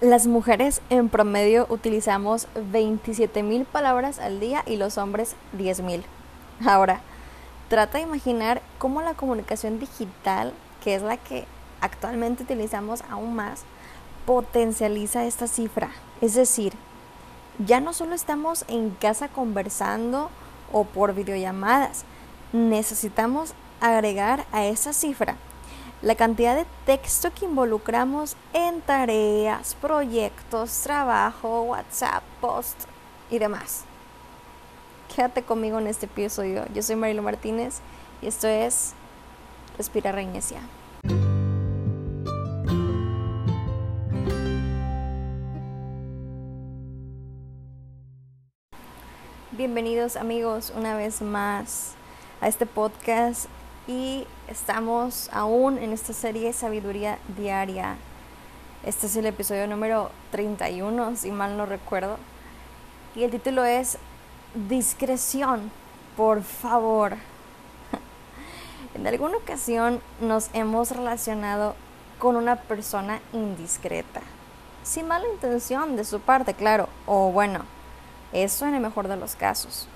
Las mujeres en promedio utilizamos 27 mil palabras al día y los hombres 10 mil. Ahora, trata de imaginar cómo la comunicación digital, que es la que actualmente utilizamos aún más, potencializa esta cifra. Es decir, ya no solo estamos en casa conversando o por videollamadas, necesitamos agregar a esa cifra la cantidad de texto que involucramos en tareas, proyectos, trabajo, WhatsApp, post y demás. Quédate conmigo en este episodio. Yo soy Marilo Martínez y esto es Respira Reinesia. Bienvenidos amigos una vez más a este podcast y estamos aún en esta serie Sabiduría Diaria. Este es el episodio número 31, si mal no recuerdo. Y el título es Discreción, por favor. en alguna ocasión nos hemos relacionado con una persona indiscreta. Sin mala intención de su parte, claro. O bueno, eso en el mejor de los casos.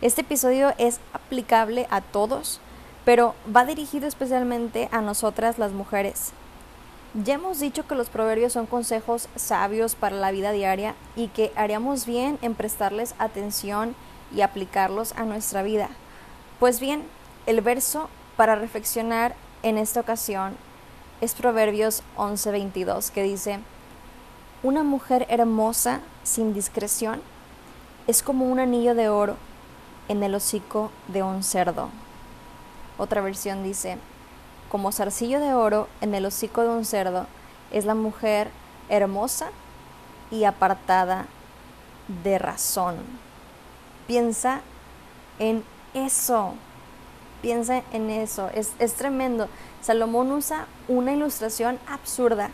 Este episodio es aplicable a todos, pero va dirigido especialmente a nosotras las mujeres. Ya hemos dicho que los proverbios son consejos sabios para la vida diaria y que haríamos bien en prestarles atención y aplicarlos a nuestra vida. Pues bien, el verso para reflexionar en esta ocasión es Proverbios 11:22 que dice, Una mujer hermosa sin discreción es como un anillo de oro en el hocico de un cerdo. Otra versión dice, como zarcillo de oro en el hocico de un cerdo es la mujer hermosa y apartada de razón. Piensa en eso, piensa en eso, es, es tremendo. Salomón usa una ilustración absurda.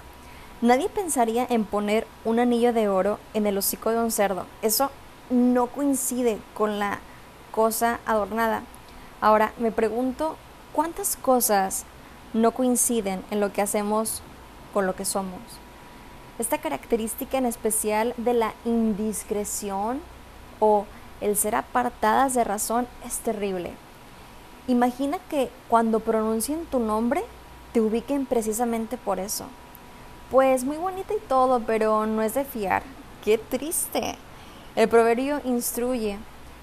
Nadie pensaría en poner un anillo de oro en el hocico de un cerdo. Eso no coincide con la cosa adornada. Ahora, me pregunto, ¿cuántas cosas no coinciden en lo que hacemos con lo que somos? Esta característica en especial de la indiscreción o el ser apartadas de razón es terrible. Imagina que cuando pronuncien tu nombre te ubiquen precisamente por eso. Pues muy bonita y todo, pero no es de fiar. Qué triste. El proverbio instruye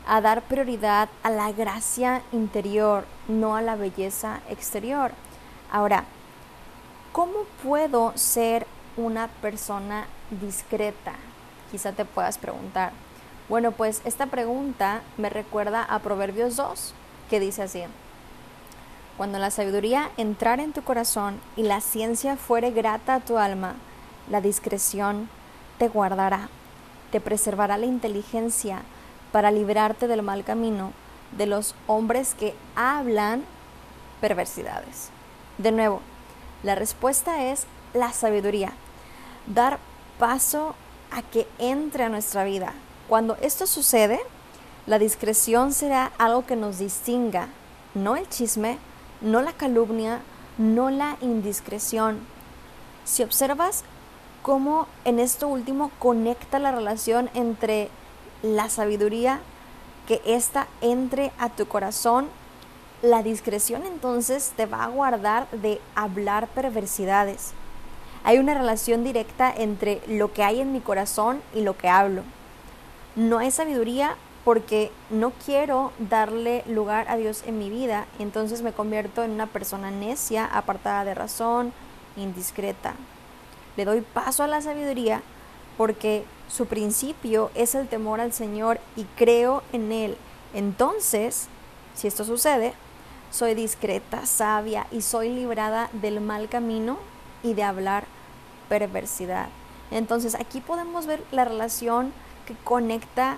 a dar prioridad a la gracia interior, no a la belleza exterior. Ahora, ¿cómo puedo ser una persona discreta? Quizá te puedas preguntar. Bueno, pues esta pregunta me recuerda a Proverbios 2, que dice así. Cuando la sabiduría entrar en tu corazón y la ciencia fuere grata a tu alma, la discreción te guardará, te preservará la inteligencia, para librarte del mal camino de los hombres que hablan perversidades. De nuevo, la respuesta es la sabiduría. Dar paso a que entre a nuestra vida. Cuando esto sucede, la discreción será algo que nos distinga, no el chisme, no la calumnia, no la indiscreción. Si observas cómo en esto último conecta la relación entre la sabiduría, que ésta entre a tu corazón. La discreción entonces te va a guardar de hablar perversidades. Hay una relación directa entre lo que hay en mi corazón y lo que hablo. No hay sabiduría porque no quiero darle lugar a Dios en mi vida, entonces me convierto en una persona necia, apartada de razón, indiscreta. Le doy paso a la sabiduría porque su principio es el temor al Señor y creo en Él. Entonces, si esto sucede, soy discreta, sabia y soy librada del mal camino y de hablar perversidad. Entonces aquí podemos ver la relación que conecta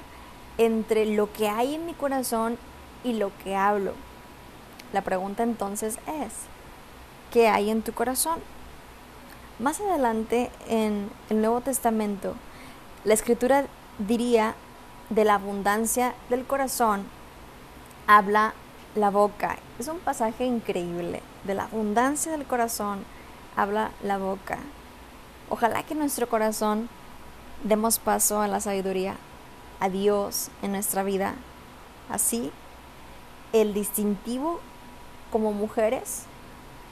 entre lo que hay en mi corazón y lo que hablo. La pregunta entonces es, ¿qué hay en tu corazón? Más adelante en el Nuevo Testamento, la escritura diría de la abundancia del corazón, habla la boca. Es un pasaje increíble. De la abundancia del corazón habla la boca. Ojalá que nuestro corazón demos paso a la sabiduría, a Dios en nuestra vida. Así, el distintivo como mujeres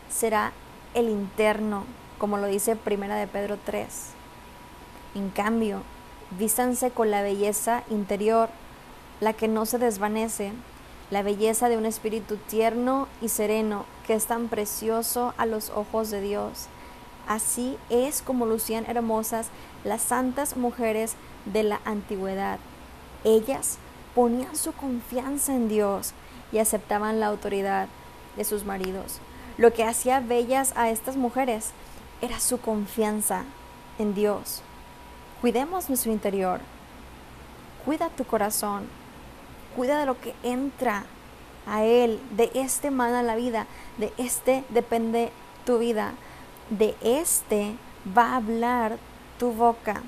será el interno, como lo dice Primera de Pedro 3. En cambio, vístanse con la belleza interior, la que no se desvanece, la belleza de un espíritu tierno y sereno que es tan precioso a los ojos de Dios. Así es como lucían hermosas las santas mujeres de la antigüedad. Ellas ponían su confianza en Dios y aceptaban la autoridad de sus maridos. Lo que hacía bellas a estas mujeres era su confianza en Dios. Cuidemos nuestro interior. Cuida tu corazón. Cuida de lo que entra a Él. De este mana la vida. De este depende tu vida. De este va a hablar tu boca.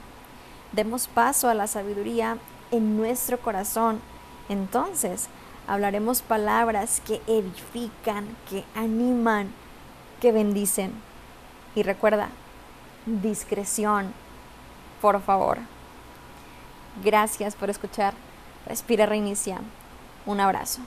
Demos paso a la sabiduría en nuestro corazón. Entonces hablaremos palabras que edifican, que animan, que bendicen. Y recuerda, discreción, por favor. Gracias por escuchar. Respira, reinicia. Un abrazo.